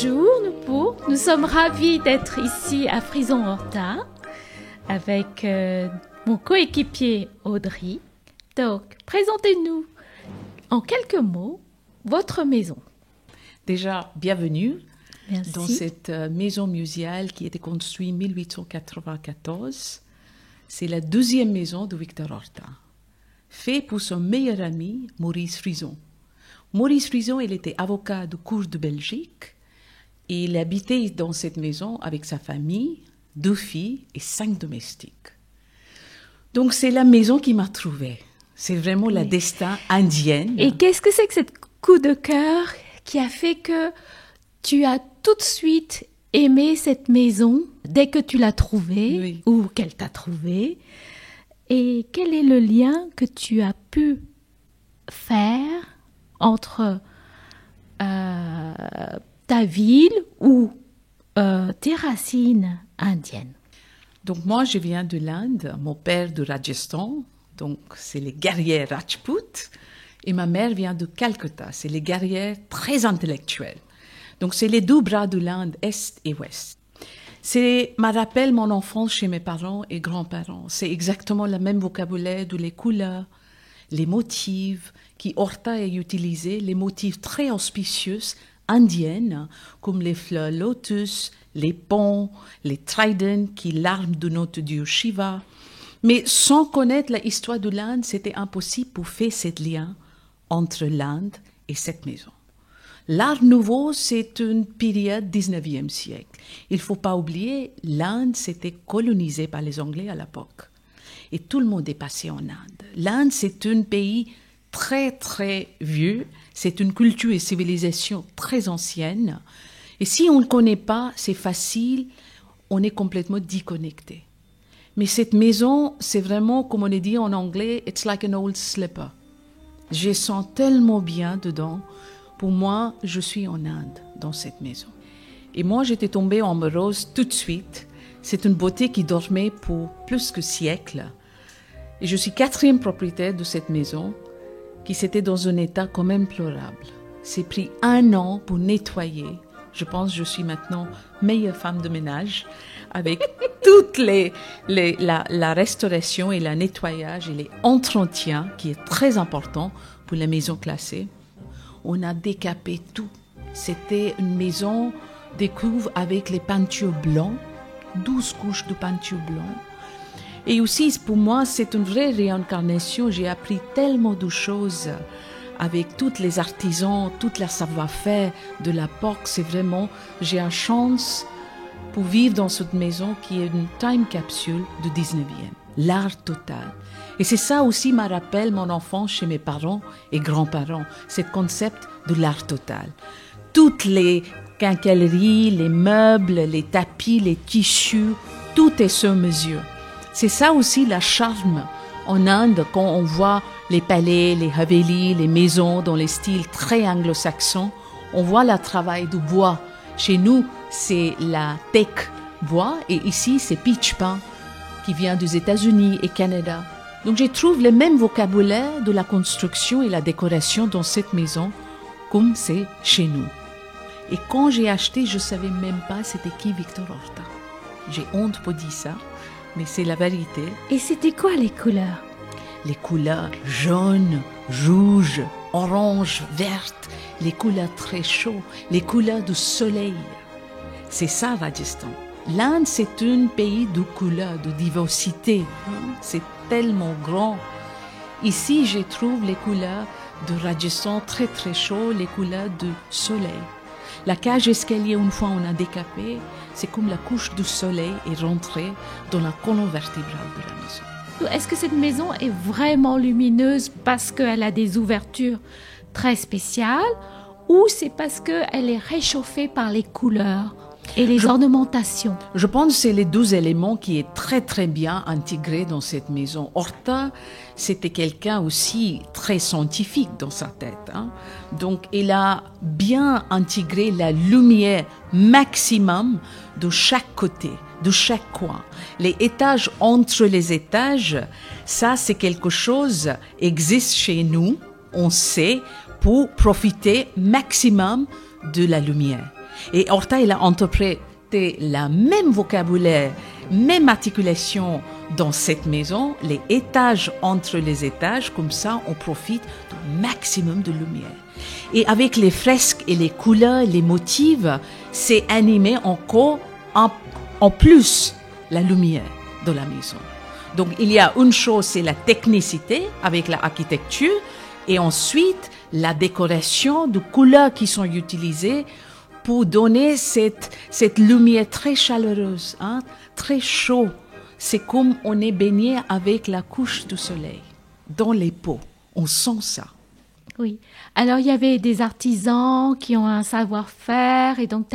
Bonjour nous sommes ravis d'être ici à Frison Horta avec euh, mon coéquipier Audrey. Donc, présentez-nous en quelques mots votre maison. Déjà, bienvenue Merci. dans cette euh, maison muséale qui a été construite en 1894. C'est la deuxième maison de Victor Horta, fait pour son meilleur ami Maurice Frison. Maurice Frison, il était avocat de cour de Belgique il habitait dans cette maison avec sa famille, deux filles et cinq domestiques. Donc c'est la maison qui m'a trouvée. C'est vraiment la Oui. destin indienne. Et qu'est-ce que c'est que cette coup de cœur qui a fait que tu as tout de suite aimé cette maison dès que tu l'as trouvée Oui. ou qu'elle t'a trouvée? Et quel est le lien que tu as pu faire entre euh, ta ville ou euh, tes racines indiennes? Donc moi, je viens de l'Inde, mon père de Rajasthan, donc c'est les guerrières Rajput, et ma mère vient de Calcutta, c'est les guerrières très intellectuelles. Donc c'est les deux bras de l'Inde, Est et Ouest. C'est me rappelle mon enfance chez mes parents et grands-parents. C'est exactement le même vocabulaire de les couleurs, les motifs qui Horta a utilisé, les motifs très auspicieux indiennes, comme les fleurs lotus, les ponts, les tridents, qui l'arme de notre dieu Shiva. Mais sans connaître l'histoire de l'Inde, c'était impossible pour faire ce lien entre l'Inde et cette maison. L'art nouveau, c'est une période 19e siècle. Il faut pas oublier, l'Inde s'était colonisée par les Anglais à l'époque. Et tout le monde est passé en Inde. L'Inde, c'est un pays très, très vieux. C'est une culture et civilisation très ancienne. Et si on ne connaît pas, c'est facile, on est complètement déconnecté. Mais cette maison, c'est vraiment, comme on dit en anglais, it's like an old slipper. Je sens tellement bien dedans. Pour moi, je suis en Inde, dans cette maison. Et moi, j'étais tombée amoureuse tout de suite. C'est une beauté qui dormait pour plus que siècles. Et je suis quatrième propriétaire de cette maison, qui s'était dans un état quand même pleurable. C'est pris un an pour nettoyer. Je pense que je suis maintenant meilleure femme de ménage avec toutes les, les la, la restauration et le nettoyage et les entretiens qui est très important pour la maison classée. On a décapé tout. C'était une maison découvre avec les peintures blancs, 12 couches de peinture blanc. Et aussi, pour moi, c'est une vraie réincarnation. J'ai appris tellement de choses avec tous les artisans, toute la savoir-faire de l'époque. C'est vraiment, j'ai une chance pour vivre dans cette maison qui est une time capsule du 19e. L'art total. Et c'est ça aussi me rappelle mon enfance chez mes parents et grands-parents, ce concept de l'art total. Toutes les quincailleries, les meubles, les tapis, les tissus, tout est sur mesure. C'est ça aussi la charme en Inde quand on voit les palais, les havelis, les maisons dans les styles très anglo-saxons. On voit le travail du bois. Chez nous, c'est la teak bois et ici, c'est pitch pine qui vient des États-Unis et Canada. Donc, je trouve le même vocabulaire de la construction et la décoration dans cette maison comme c'est chez nous. Et quand j'ai acheté, je savais même pas c'était qui Victor Horta. J'ai honte pour dire ça, mais c'est la vérité. Et c'était quoi les couleurs? Les couleurs jaunes, rouges, orange, vertes, les couleurs très chaudes, les couleurs du soleil. C'est ça Rajasthan. L'Inde, c'est un pays de couleurs, de diversité. C'est tellement grand. Ici, je trouve les couleurs de Rajasthan très très chaud, les couleurs du soleil. La cage escalier, une fois on a décapé, c'est comme la couche du soleil est rentrée dans la colonne vertébrale de la maison. Est-ce que cette maison est vraiment lumineuse parce qu'elle a des ouvertures très spéciales ou c'est parce qu'elle est réchauffée par les couleurs? Et les ornementations Je pense que c'est les deux éléments qui est très très bien intégrés dans cette maison. Horta, c'était quelqu'un aussi très scientifique dans sa tête. hein. Donc, il a bien intégré la lumière maximum de chaque côté, de chaque coin. Les étages entre les étages, ça c'est quelque chose existe chez nous, on sait, pour profiter maximum de la lumière. Et Horta, il a interprété la même vocabulaire, même articulation dans cette maison, les étages entre les étages, comme ça on profite du maximum de lumière. Et avec les fresques et les couleurs, les motifs, c'est animé encore en, en plus la lumière de la maison. Donc il y a une chose, c'est la technicité avec l'architecture, et ensuite la décoration de couleurs qui sont utilisées pour donner cette, cette lumière très chaleureuse, hein, très chaud. C'est comme on est baigné avec la couche du soleil dans les peaux. On sent ça. Oui. Alors, il y avait des artisans qui ont un savoir-faire et donc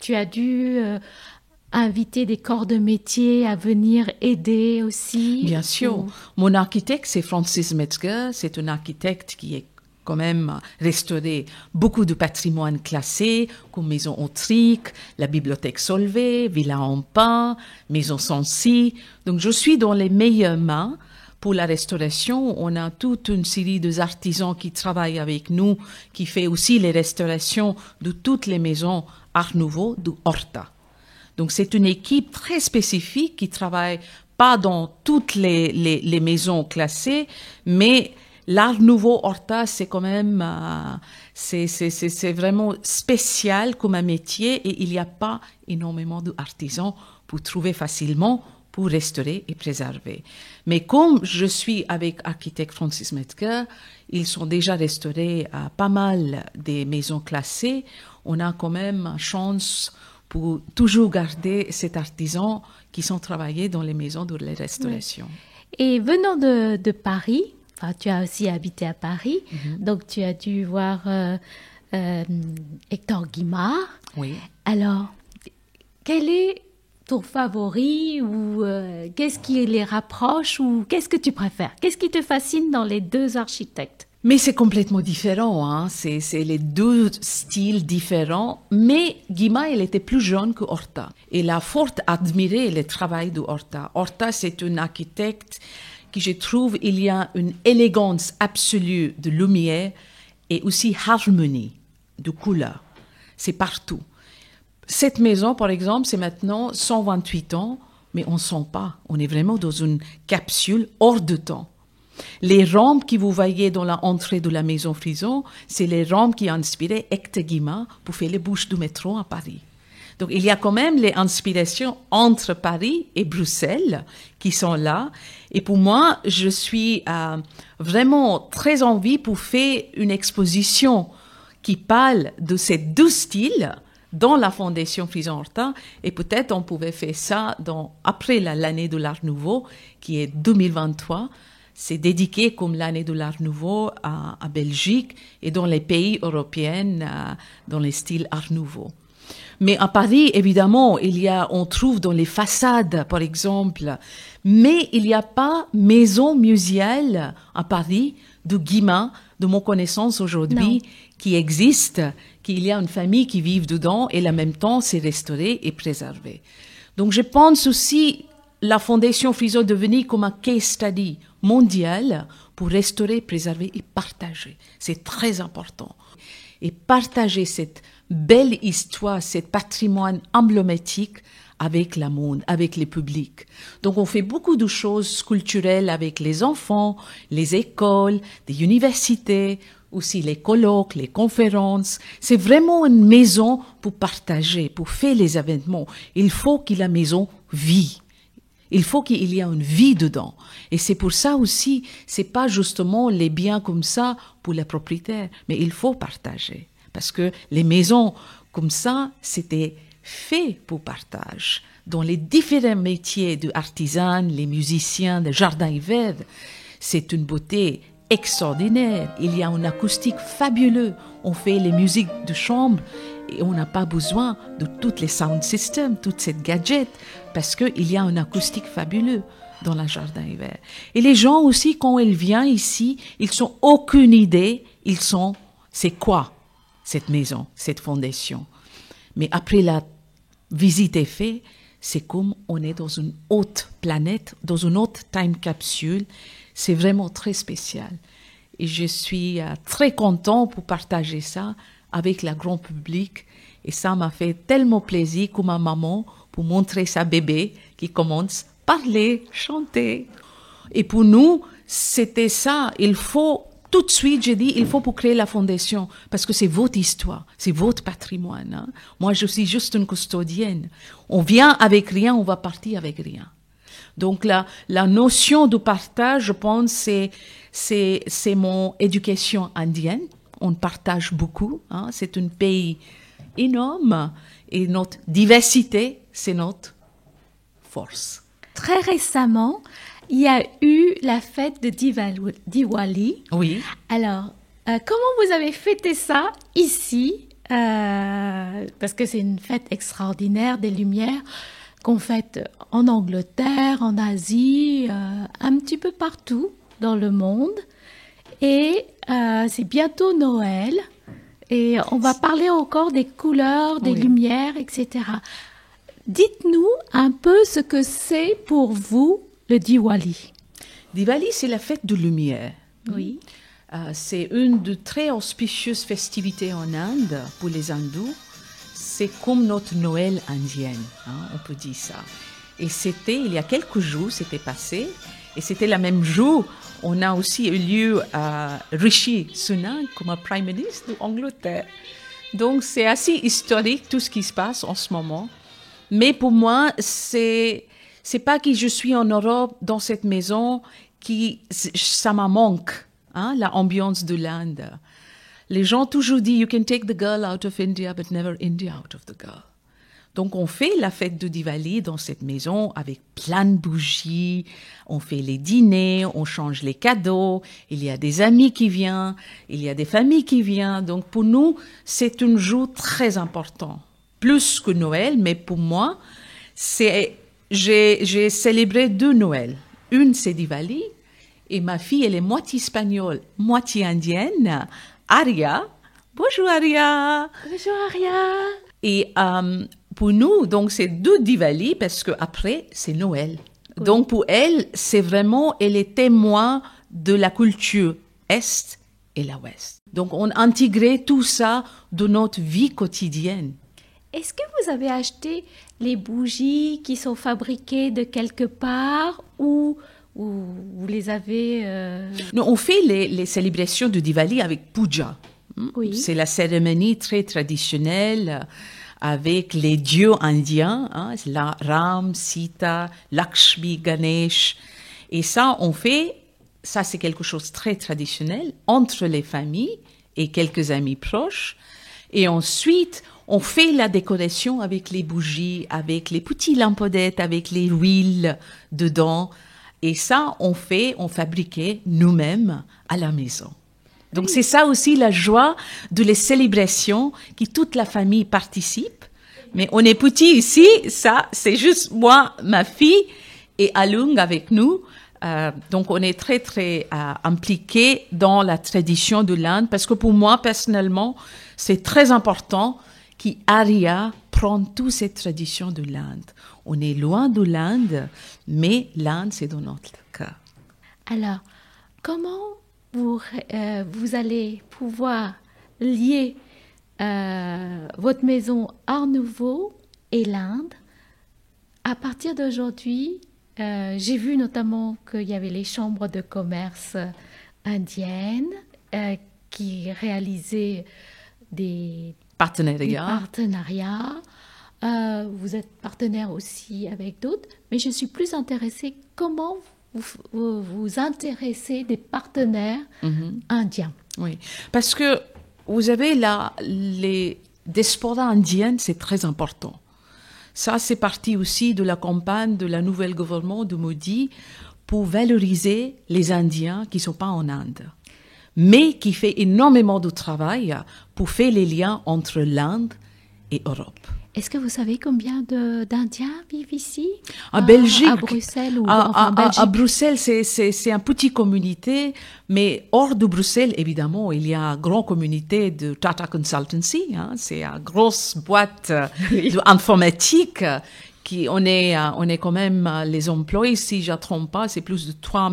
tu as dû euh, inviter des corps de métier à venir aider aussi. Bien sûr. Mon architecte, c'est Francis Metzger. C'est un architecte qui est quand même restauré beaucoup de patrimoine classé, comme Maison Autrique, la Bibliothèque Solvay, Villa en Pain, Maison Sancy. Donc je suis dans les meilleures mains pour la restauration. On a toute une série d'artisans qui travaillent avec nous, qui fait aussi les restaurations de toutes les maisons Art Nouveau de Horta. Donc c'est une équipe très spécifique qui travaille pas dans toutes les, les maisons classées, mais l'art nouveau Horta, c'est quand même, euh, c'est vraiment spécial comme un métier et il n'y a pas énormément d'artisans pour trouver facilement pour restaurer et préserver. Mais comme je suis avec architecte Francis Metzger, ils sont déjà restaurés à pas mal des maisons classées. On a quand même chance pour toujours garder cet artisan qui sont travaillés dans les maisons de la restauration. Et venant de, de Paris, tu as aussi habité à Paris, mhm. donc tu as dû voir euh, euh, Hector Guimard. Oui. Alors, quel est ton favori ou euh, qu'est-ce qui les rapproche ou qu'est-ce que tu préfères? Qu'est-ce qui te fascine dans les deux architectes? Mais c'est complètement différent, hein. c'est, les deux styles différents. Mais Guimard, il était plus jeune que Horta. Il a fort admiré le travail de Horta. Horta, c'est un architecte je trouve il y a une élégance absolue de lumière et aussi harmonie de couleurs. C'est partout. Cette maison, par exemple, c'est maintenant 128 ans, mais on ne sent pas. On est vraiment dans une capsule hors de temps. Les rampes que vous voyez dans l'entrée de la maison Frison, c'est les rampes qui ont inspiré Hector Guimard pour faire les bouches du métro à Paris. Donc il y a quand même les inspirations entre Paris et Bruxelles qui sont là. Et pour moi, je suis euh, vraiment très envie pour faire une exposition qui parle de ces deux styles dans la Fondation Frison Horta. Et peut-être on pouvait faire ça dans, après l'année de l'Art Nouveau, qui est 2023 c'est dédié comme l'année de l'Art Nouveau à, à, Belgique et dans les pays européens euh, dans les styles Art Nouveau. Mais à Paris, évidemment, il y a, on trouve dans les façades, par exemple, mais il n'y a pas maison muséale à Paris de Guimain, de mon connaissance aujourd'hui, qui existe, qu'il y a une famille qui vit dedans et en même temps c'est restauré et préservé. Donc je pense aussi la Fondation Friso devenir comme un case study mondial pour restaurer, préserver et partager. C'est très important. Et partager cette belle histoire, ce patrimoine emblématique avec le monde, avec les publics. Donc on fait beaucoup de choses culturelles avec les enfants, les écoles, des universités, aussi les colloques, les conférences. C'est vraiment une maison pour partager, pour faire les événements. Il faut que la maison vit. Il faut qu'il y ait une vie dedans. Et c'est pour ça aussi, c'est pas justement les biens comme ça pour les propriétaires, mais il faut partager. Parce que les maisons comme ça, c'était fait pour partage. Dans les différents métiers de artisan, les musiciens, les jardins hiver, c'est une beauté extraordinaire. Il y a une acoustique fabuleuse. On fait les musiques de chambre et on n'a pas besoin de toutes les sound systems, toutes ces gadgets, parce qu'il y a une acoustique fabuleuse dans le jardin hiver. Et les gens aussi, quand ils viennent ici, ils n'ont aucune idée, ils sont, c'est quoi? Cette maison, cette fondation. Mais après la visite est faite, c'est comme on est dans une autre planète, dans une autre time capsule. C'est vraiment très spécial. Et je suis euh, très content pour partager ça avec le grand public Et ça m'a fait tellement plaisir que ma maman, pour montrer sa bébé qui commence à parler, chanter. Et pour nous, c'était ça. Il faut tout de suite, j'ai dit, il faut pour créer la fondation, parce que c'est votre histoire, c'est votre patrimoine. hein. Moi, je suis juste une custodienne. On vient avec rien, on va partir avec rien. Donc la, la notion de partage, je pense, c'est c'est c'est mon éducation indienne. On partage beaucoup. Hein. C'est un pays énorme et notre diversité, c'est notre force. Très récemment, il y a eu la fête de Diwali. Oui. Alors, euh, comment vous avez fêté ça ici Euh, Parce que c'est une fête extraordinaire des Lumières qu'on fête en Angleterre, en Asie, euh, un petit peu partout dans le monde. Et euh, c'est bientôt Noël. Et on va parler encore des couleurs, des Oui. lumières, etc. Dites-nous un peu ce que c'est pour vous le Diwali. Diwali, c'est la fête de lumière. Oui. Euh, c'est une de très auspicieuses festivités en Inde pour les hindous. C'est comme notre Noël indienne, hein, on peut dire ça. Et c'était, il y a quelques jours, c'était passé, et c'était le même jour, on a aussi eu lieu à Rishi Sunak comme Prime Minister d'Angleterre. Donc c'est assez historique tout ce qui se passe en ce moment. Mais pour moi, c'est c'est pas que je suis en Europe dans cette maison qui ça me manque, hein, la ambiance de l'Inde. Les gens toujours disent you can take the girl out of India, but never India out of the girl. Donc on fait la fête de Diwali dans cette maison avec plein de bougies, on fait les dîners, on change les cadeaux, il y a des amis qui viennent, il y a des familles qui viennent. Donc pour nous, c'est un jour très important. Plus que Noël, mais pour moi, c'est j'ai j'ai célébré deux Noëls. Une c'est Diwali et ma fille elle est moitié espagnole, moitié indienne, Aria. Bonjour Aria. Bonjour Aria. Et euh, pour nous, donc, c'est deux Diwali parce que après c'est Noël. Donc, pour elle, c'est vraiment, elle est témoin de la culture Est et la Ouest. Donc, on a intégré tout ça dans notre vie quotidienne. Est-ce que vous avez acheté les bougies qui sont fabriquées de quelque part ou, ou vous les avez... euh, Nous, on fait les, les célébrations de Diwali avec puja. Hmm? Oui. C'est la cérémonie très traditionnelle avec les dieux indiens, hein, la Ram, Sita, Lakshmi, Ganesh. Et ça, on fait, ça c'est quelque chose de très traditionnel entre les familles et quelques amis proches. Et ensuite, on fait la décoration avec les bougies, avec les petits lampadaires, avec les huiles dedans. Et ça, on fait, on fabriquait nous-mêmes à la maison. Donc c'est ça aussi la joie de les célébrations qui toute la famille participe. Mais on est petit ici, ça c'est juste moi, ma fille et Alung avec nous. Euh, donc on est très très euh, impliqué dans la tradition de l'Inde parce que pour moi personnellement c'est très important qu'Aria prenne toutes ces traditions de l'Inde. On est loin de l'Inde, mais l'Inde c'est dans notre cas. Alors, comment vous, euh, vous allez pouvoir lier euh, votre maison Art Nouveau et l'Inde? À partir d'aujourd'hui euh, J'ai vu notamment qu'il y avait les chambres de commerce indiennes euh, qui réalisaient des, Partenariat. partenariats. Euh, vous êtes partenaire aussi avec d'autres, mais je suis plus intéressée comment vous vous, vous intéressez des partenaires Mhm. indiens. Oui, parce que vous avez là, les diasporas indiennes, c'est très important. Ça, c'est parti aussi de la campagne de la nouvelle gouvernement de Modi pour valoriser les Indiens qui sont pas en Inde, mais qui fait énormément de travail pour faire les liens entre l'Inde et Europe. Est-ce que vous savez combien d'Indiens vivent ici? En À- Belgique, À Bruxelles ou à, enfin, à- à- Belgique? à Bruxelles, c'est- une petite communauté, mais hors de Bruxelles, évidemment, il y a une grande communauté de Tata Consultancy. hein, c'est une grosse boîte euh, d'informatique euh, qui on est euh, on est quand même euh, les employés, si je ne trompe pas, c'est plus de 3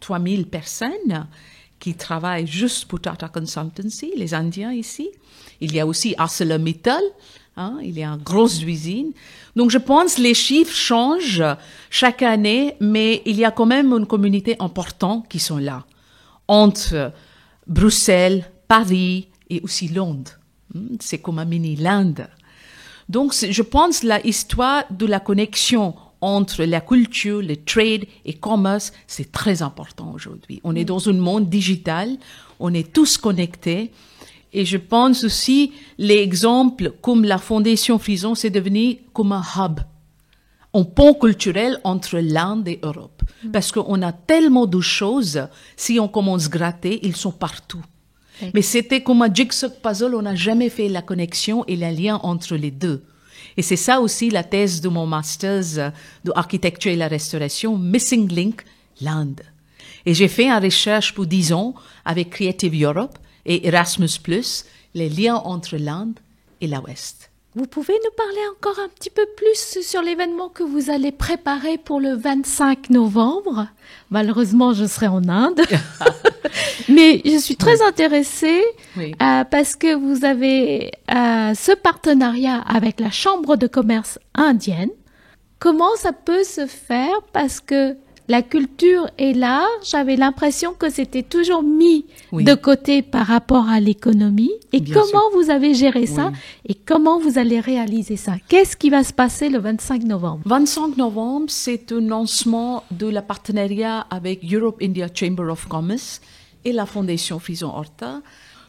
3000 personnes qui travaillent juste pour Tata Consultancy, les Indiens ici. Il y a aussi ArcelorMittal, Hein, il y a une grosse usine. Donc je pense les chiffres changent chaque année, mais il y a quand même une communauté importante qui sont là, entre Bruxelles, Paris et aussi Londres. Hmm, c'est comme un mini-Linde. Donc je pense la histoire de la connexion entre la culture, le trade et commerce, c'est très important aujourd'hui. On est dans un monde digital, on est tous connectés. Et je pense aussi l'exemple comme la Fondation Frison, c'est devenu comme un hub, un pont culturel entre l'Inde et l'Europe. Mm. Parce qu'on a tellement de choses, si on commence à gratter, ils sont partout. Mais c'était comme un jigsaw puzzle, on n'a jamais fait la connexion et le lien entre les deux. Et c'est ça aussi la thèse de mon master's d'architecture et la restauration, Missing Link, l'Inde. Et j'ai fait une recherche pour 10 ans avec Creative Europe et Erasmus+, les liens entre l'Inde et l'Ouest. Vous pouvez nous parler encore un petit peu plus sur l'événement que vous allez préparer pour le 25 novembre? Malheureusement, je serai en Inde. Mais je suis très intéressée euh, parce que vous avez euh, ce partenariat avec la Chambre de commerce indienne. Comment ça peut se faire? Parce que la culture est là. J'avais l'impression que c'était toujours mis de côté par rapport à l'économie. Et comment vous avez géré ça et comment vous allez réaliser ça? Qu'est-ce qui va se passer le 25 novembre? 25 novembre, c'est un lancement de la partenariat avec Europe India Chamber of Commerce et la Fondation Frison Horta.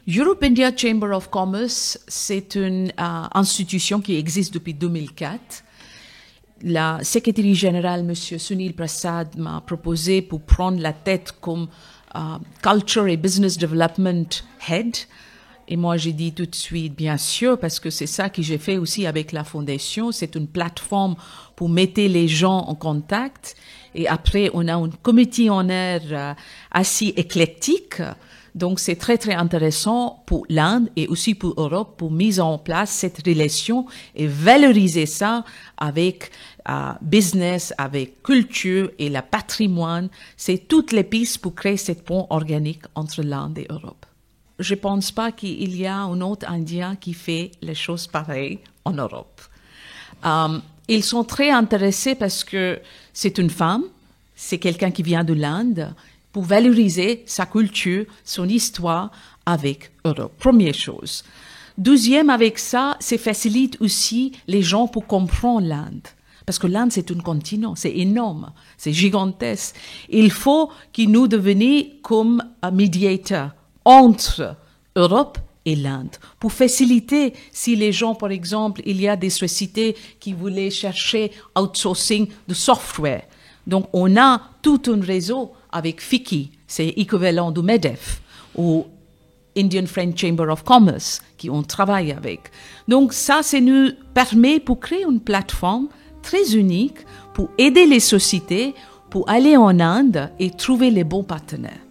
Europe India Chamber of Commerce, c'est une euh, institution qui existe depuis 2004 la secrétaire générale, M. Sunil Prasad, m'a proposé pour prendre la tête comme euh, Culture et Business Development Head. Et moi, j'ai dit tout de suite, bien sûr, parce que c'est ça que j'ai fait aussi avec la fondation. C'est une plateforme pour mettre les gens en contact. Et après, on a un comité en air euh, assez éclectique donc c'est très très intéressant pour l'Inde et aussi pour l'Europe pour mise en place cette relation et valoriser ça avec euh, business, avec culture et le patrimoine. C'est toutes les pistes pour créer cette pont organique entre l'Inde et l'Europe. Je pense pas qu'il y a un autre Indien qui fait les choses pareilles en Europe. Euh, ils sont très intéressés parce que c'est une femme, c'est quelqu'un qui vient de l'Inde pour valoriser sa culture, son histoire avec Europe. Première chose. Deuxième, avec ça, c'est facilite aussi les gens pour comprendre l'Inde. Parce que l'Inde, c'est un continent, c'est énorme, c'est gigantesque. Il faut que nous devenions comme un médiateur entre Europe et l'Inde. Pour faciliter, si les gens, par exemple, il y a des sociétés qui voulaient chercher outsourcing de software. Donc, on a tout un réseau avec FICI, c'est équivalent du MEDEF, ou Indian French Chamber of Commerce, qui on travaille avec. Donc ça, ça nous permet pour créer une plateforme très unique pour aider les sociétés pour aller en Inde et trouver les bons partenaires.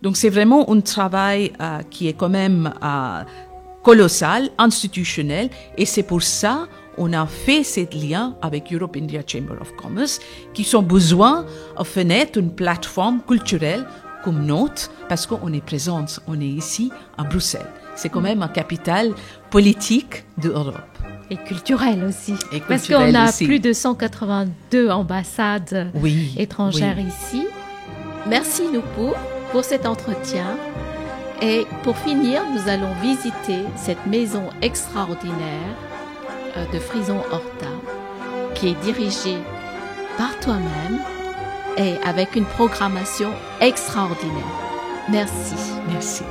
Donc c'est vraiment un travail euh, qui est quand même euh, colossal, institutionnel, et c'est pour ça on a fait ce lien avec Europe India Chamber of Commerce qui ont besoin de faire une plateforme culturelle comme nôtre parce qu'on est présent, on est ici à Bruxelles. C'est quand même un capital politique de l'Europe. Et culturel aussi. parce qu'on a plus de 182 ambassades étrangères ici. Merci Noupou pour cet entretien. Et pour finir, nous allons visiter cette maison extraordinaire de Frison Horta, qui est dirigé par toi-même et avec une programmation extraordinaire. Merci. Merci.